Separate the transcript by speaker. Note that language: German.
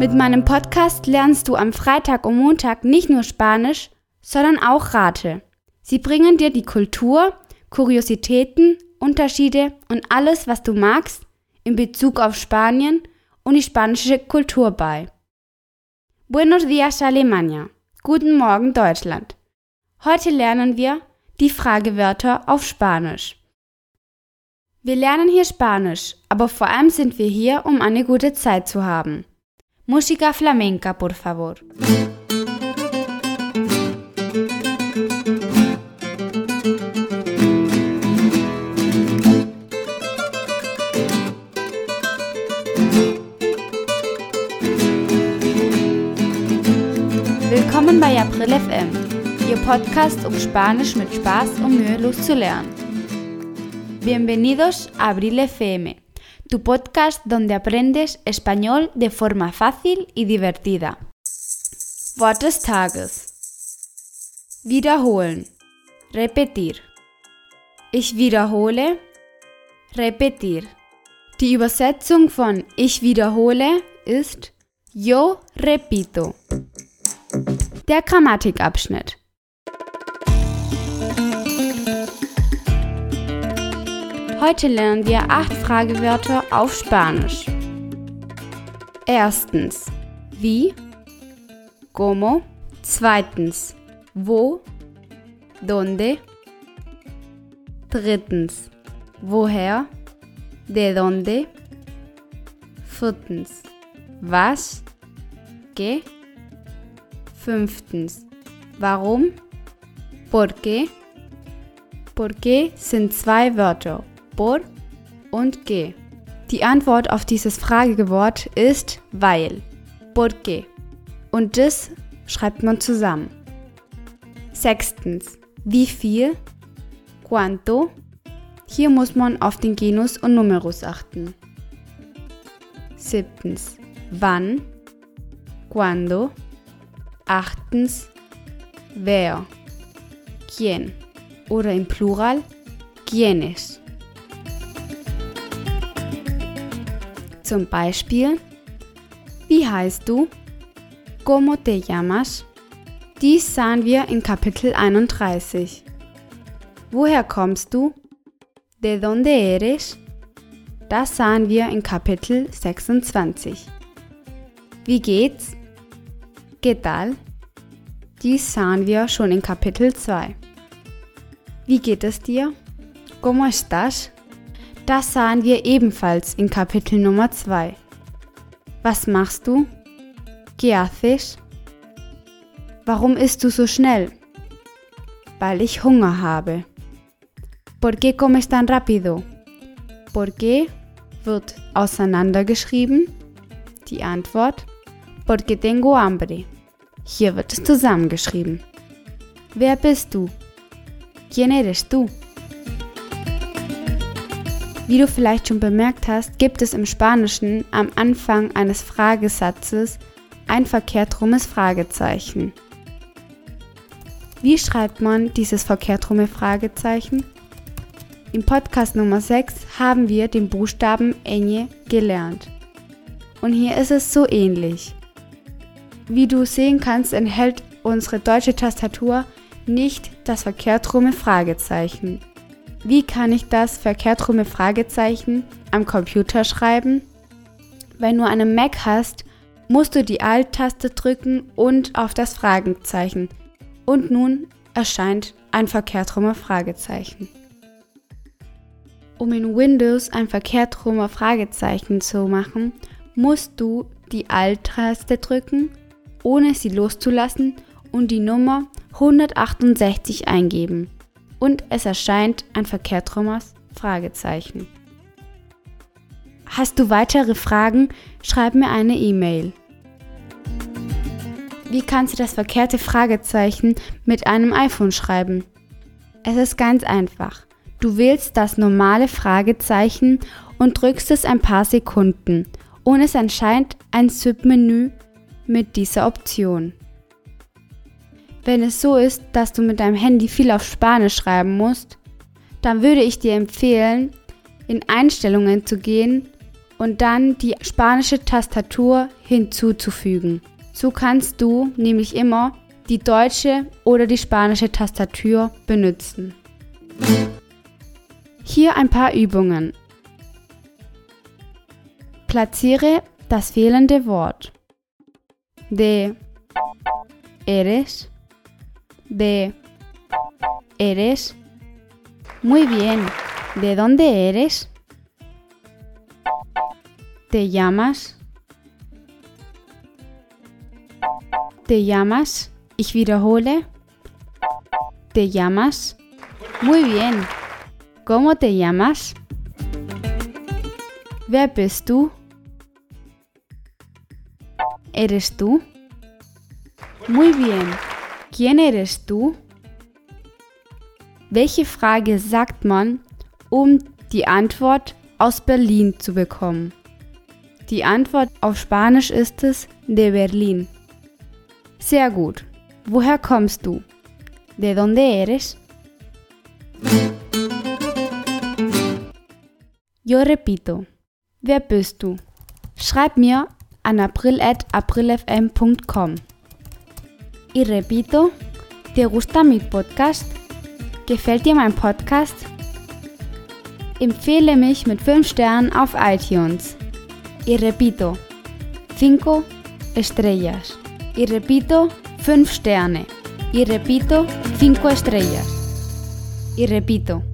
Speaker 1: Mit meinem Podcast lernst du am Freitag und Montag nicht nur Spanisch, sondern auch Rate. Sie bringen dir die Kultur, Kuriositäten, Unterschiede und alles, was du magst, in Bezug auf Spanien und die spanische Kultur bei. Buenos días Alemania. Guten Morgen Deutschland. Heute lernen wir die Fragewörter auf Spanisch. Wir lernen hier Spanisch, aber vor allem sind wir hier, um eine gute Zeit zu haben. Música flamenca, por favor. Willkommen bei April FM, Ihr Podcast, um Spanisch mit Spaß und mühelos zu lernen. Bienvenidos a Abril FM tu podcast donde aprendes español de forma fácil y divertida. Wort des Tages. Wiederholen. Repetir. Ich wiederhole. Repetir. Die Übersetzung von ich wiederhole ist Yo repito. Der Grammatikabschnitt. Heute lernen wir acht Fragewörter auf Spanisch. Erstens, wie, como. Zweitens, wo, donde. Drittens, woher, de donde. Viertens, was, qué. Fünftens, warum, por qué. Por qué sind zwei Wörter por und que. Die Antwort auf dieses Fragewort ist weil. Por qué. Und das schreibt man zusammen. Sechstens. Wie viel? Cuánto? Hier muss man auf den Genus und Numerus achten. Siebtens. Wann? Cuando? Achtens. Wer? Quién? Oder im Plural? Quiénes? Zum Beispiel, wie heißt du? ¿Cómo te llamas? Dies sahen wir in Kapitel 31. Woher kommst du? ¿De dónde eres? Das sahen wir in Kapitel 26. Wie geht's? ¿Qué tal? Dies sahen wir schon in Kapitel 2. Wie geht es dir? ¿Cómo estás? Das sahen wir ebenfalls in Kapitel Nummer 2. Was machst du? ¿Qué haces? Warum isst du so schnell? Weil ich Hunger habe. ¿Por qué comes tan rápido? ¿Por qué wird auseinandergeschrieben? Die Antwort Porque tengo hambre. Hier wird es zusammengeschrieben. Wer bist du? ¿Quién eres tú? Wie du vielleicht schon bemerkt hast, gibt es im Spanischen am Anfang eines Fragesatzes ein verkehrtrummes Fragezeichen. Wie schreibt man dieses verkehrtrumme Fragezeichen? Im Podcast Nummer 6 haben wir den Buchstaben Ñ gelernt. Und hier ist es so ähnlich. Wie du sehen kannst, enthält unsere deutsche Tastatur nicht das verkehrtrumme Fragezeichen. Wie kann ich das verkehrtrumme Fragezeichen am Computer schreiben? Wenn du einen Mac hast, musst du die Alt-Taste drücken und auf das Fragezeichen. Und nun erscheint ein verkehrtrummer Fragezeichen. Um in Windows ein verkehrtrummer Fragezeichen zu machen, musst du die Alt-Taste drücken, ohne sie loszulassen und die Nummer 168 eingeben und es erscheint ein verkehrtrummes Fragezeichen. Hast du weitere Fragen? Schreib mir eine E-Mail. Wie kannst du das verkehrte Fragezeichen mit einem iPhone schreiben? Es ist ganz einfach. Du wählst das normale Fragezeichen und drückst es ein paar Sekunden und es erscheint ein Submenü mit dieser Option. Wenn es so ist, dass du mit deinem Handy viel auf Spanisch schreiben musst, dann würde ich dir empfehlen, in Einstellungen zu gehen und dann die spanische Tastatur hinzuzufügen. So kannst du nämlich immer die deutsche oder die spanische Tastatur benutzen. Hier ein paar Übungen. Platziere das fehlende Wort. De eres. De eres. Muy bien. ¿De dónde eres? ¿Te llamas? ¿Te llamas? Ich wiederhole. ¿Te llamas? Muy bien. ¿Cómo te llamas? Wer bist du? ¿Eres tú? Muy bien. ¿Quién eres tú? Welche Frage sagt man, um die Antwort aus Berlin zu bekommen? Die Antwort auf Spanisch ist es de Berlin. Sehr gut. Woher kommst du? ¿De dónde eres? Yo repito. Wer bist du? Schreib mir an april.aprilfm.com. Y repito, ¿te gusta mi podcast? Gefällt dir mein Podcast? Empfehle mich mit 5 Sternen auf iTunes. Y repito, 5 estrellas. Y repito, 5 Sterne. Y repito, 5 estrellas. Y repito,